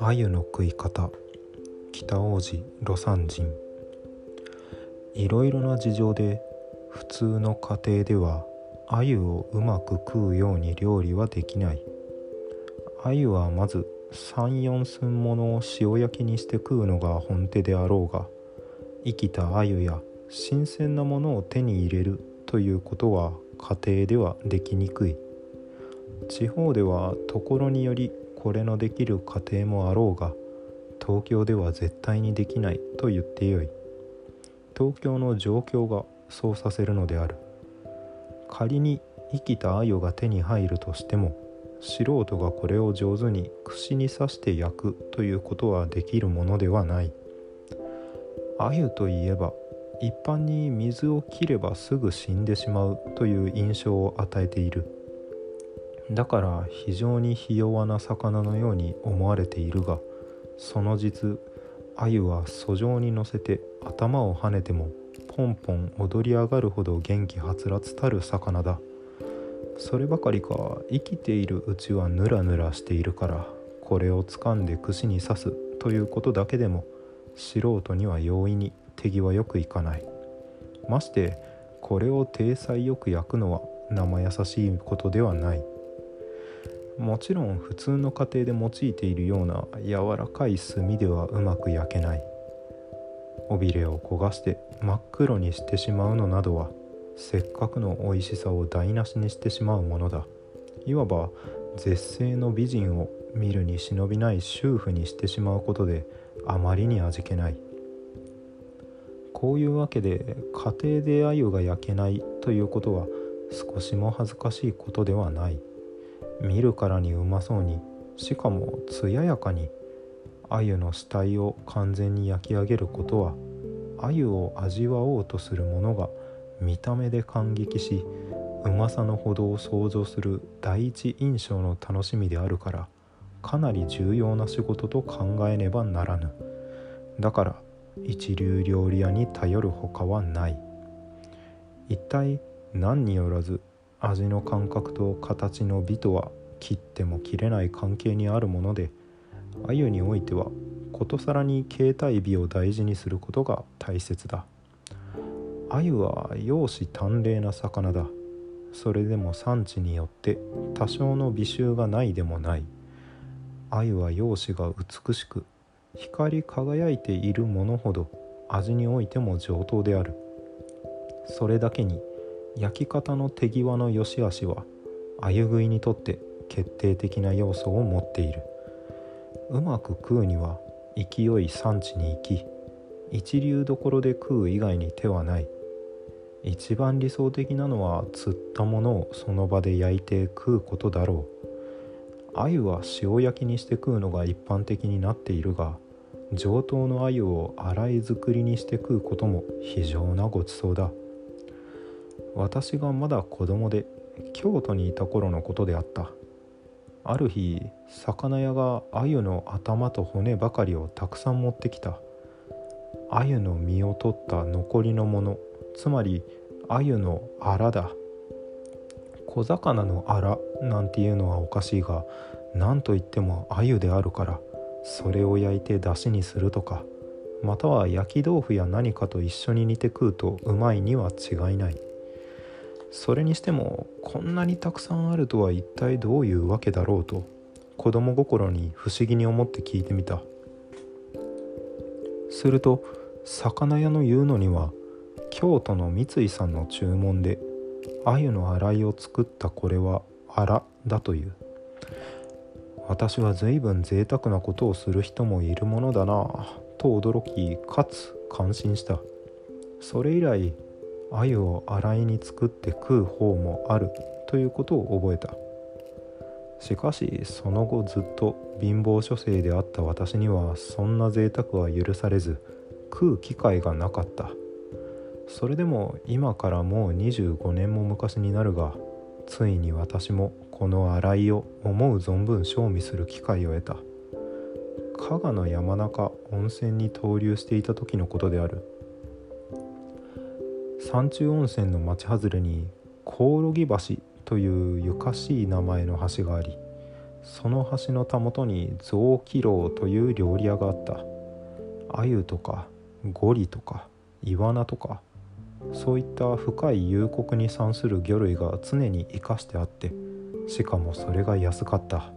鮎の食い方。北王子魯山人。いろいろな事情で普通の家庭では鮎をうまく食うように料理はできない。鮎はまず34寸ものを塩焼きにして食うのが本手であろうが生きた鮎や新鮮なものを手に入れるということは家庭ではできにくい。地方ではところによりこれのできる家庭もあろうが東京では絶対にできないと言ってよい。東京の状況がそうさせるのである。仮に生きた鮎が手に入るとしても素人がこれを上手に串に刺して焼くということはできるものではない。鮎といえば一般に水を切ればすぐ死んでしまうという印象を与えている。だから非常にひ弱な魚のように思われているがその実鮎は訴状に乗せて頭をはねてもポンポン踊り上がるほど元気はつらつたる魚だ。そればかりか生きているうちはヌラヌラしているからこれを掴んで串に刺すということだけでも素人には容易に手際よくいかない。ましてこれを体裁よく焼くのは生優しいことではない。もちろん普通の家庭で用いているような柔らかい炭ではうまく焼けない。尾びれを焦がして真っ黒にしてしまうのなどはせっかくの美味しさを台無しにしてしまうものだ。いわば絶世の美人を見るに忍びない主婦にしてしまうことであまりに味気ない。こういうわけで家庭で鮎が焼けないということは少しも恥ずかしいことではない。見るからにうまそうにしかも艶やかに鮎の死体を完全に焼き上げることは鮎を味わおうとする者が見た目で感激しうまさのほどを想像する第一印象の楽しみであるからかなり重要な仕事と考えねばならぬ。だから一流料理屋に頼るほかはない。一体何によらず味の感覚と形の美とは切っても切れない関係にあるもので鮎においてはことさらに形態美を大事にすることが大切だ。鮎は容姿端麗な魚だ。それでも産地によって多少の美醜がないでもない。鮎は容姿が美しく光り輝いているものほど味においても上等である。それだけに焼き方の手際の良し悪しは鮎食いにとって決定的な要素を持っている。うまく食うには勢い産地に行き一流どころで食う以外に手はない。一番理想的なのは釣ったものをその場で焼いて食うことだろう。鮎は塩焼きにして食うのが一般的になっているが上等の鮎を洗い作りにして食うことも非常なごちそうだ。私がまだ子供で京都にいた頃のことであった。ある日魚屋が鮎の頭と骨ばかりをたくさん持ってきた。鮎の身を取った残りのものつまり鮎のアラだ。小魚のアラなんていうのはおかしいが何といっても鮎であるから。それを焼いて出汁にするとかまたは焼き豆腐や何かと一緒に煮て食うとうまいには違いない。それにしてもこんなにたくさんあるとは一体どういうわけだろうと子供心に不思議に思って聞いてみた。すると魚屋の言うのには京都の三井さんの注文で鮎の洗いを作ったこれはあらだという。私は随分贅沢なことをする人もいるものだなと驚きかつ感心した。それ以来鮎を洗いに作って食う方もあるということを覚えた。しかしその後ずっと貧乏書生であった私にはそんな贅沢は許されず食う機会がなかった。それでも今からもう25年も昔になるがついに私もこの洗いを思う存分賞味する機会を得た。加賀の山中温泉に投留していた時のことである。山中温泉の町外れにコオロギ橋というゆかしい名前の橋がありその橋のたもとに雑木楼という料理屋があった。鮎とかゴリとかイワナとかそういった深い幽谷に産する魚類が常に生かしてあってしかもそれが安かった。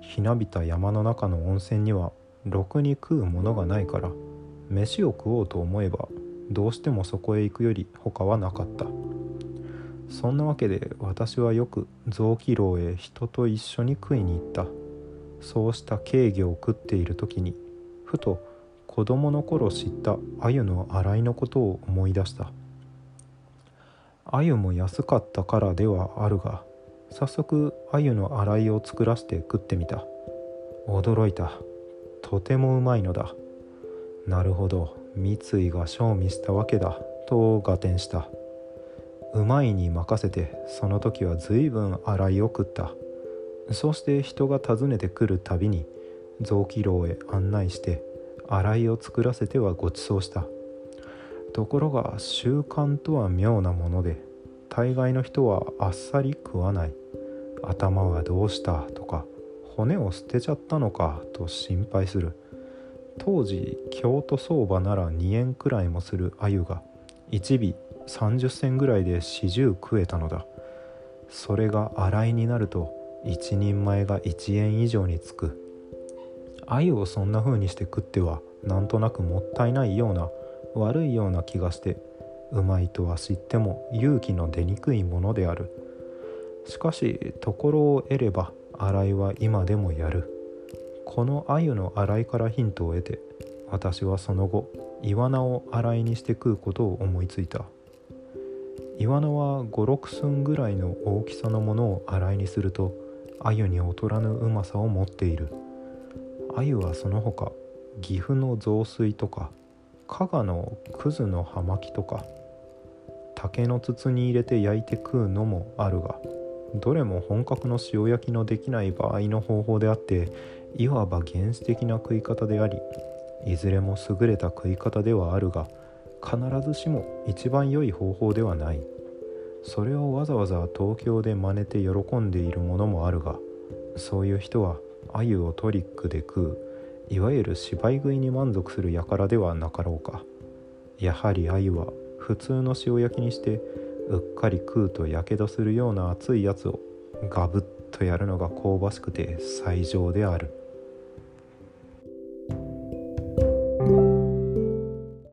ひなびた山の中の温泉にはろくに食うものがないから飯を食おうと思えばどうしてもそこへ行くより他はなかった。そんなわけで私はよく雑木楼へ人と一緒に食いに行った。そうした軽魚を食っている時にふと子供の頃知った鮎の洗いのことを思い出した。鮎も安かったからではあるが早速鮎の洗いを作らせて食ってみた。驚いた。とてもうまいのだ。なるほど。三井が賞味したわけだ。と合点した。うまいに任せてその時は随分洗いを食った。そうして人が訪ねてくるたびに雑木楼へ案内して洗いを作らせてはご馳走した。ところが習慣とは妙なもので大概の人はあっさり食わない。頭はどうしたとか骨を捨てちゃったのかと心配する。当時京都相場なら2円くらいもする鮎が1尾30銭ぐらいで始終食えたのだ。それが洗いになると一人前が1円以上につく。鮎をそんな風にして食ってはなんとなくもったいないような悪いような気がしてうまいとは知っても勇気の出にくいものである。しかしところを得れば洗いは今でもやる。この鮎の洗いからヒントを得て私はその後イワナを洗いにして食うことを思いついた。イワナは56寸ぐらいの大きさのものを洗いにすると鮎に劣らぬうまさを持っている。鮎はその他岐阜の雑炊とか加賀のくずの葉巻とか竹の筒に入れて焼いて食うのもあるがどれも本格の塩焼きのできない場合の方法であっていわば原始的な食い方でありいずれも優れた食い方ではあるが必ずしも一番良い方法ではない。それをわざわざ東京で真似て喜んでいるものもあるがそういう人は鮎をトリックで食ういわゆる芝居食いに満足する輩ではなかろうか。やはり鮎は普通の塩焼きにしてうっかり食うとやけどするような熱いやつをガブッとやるのが香ばしくて最上である。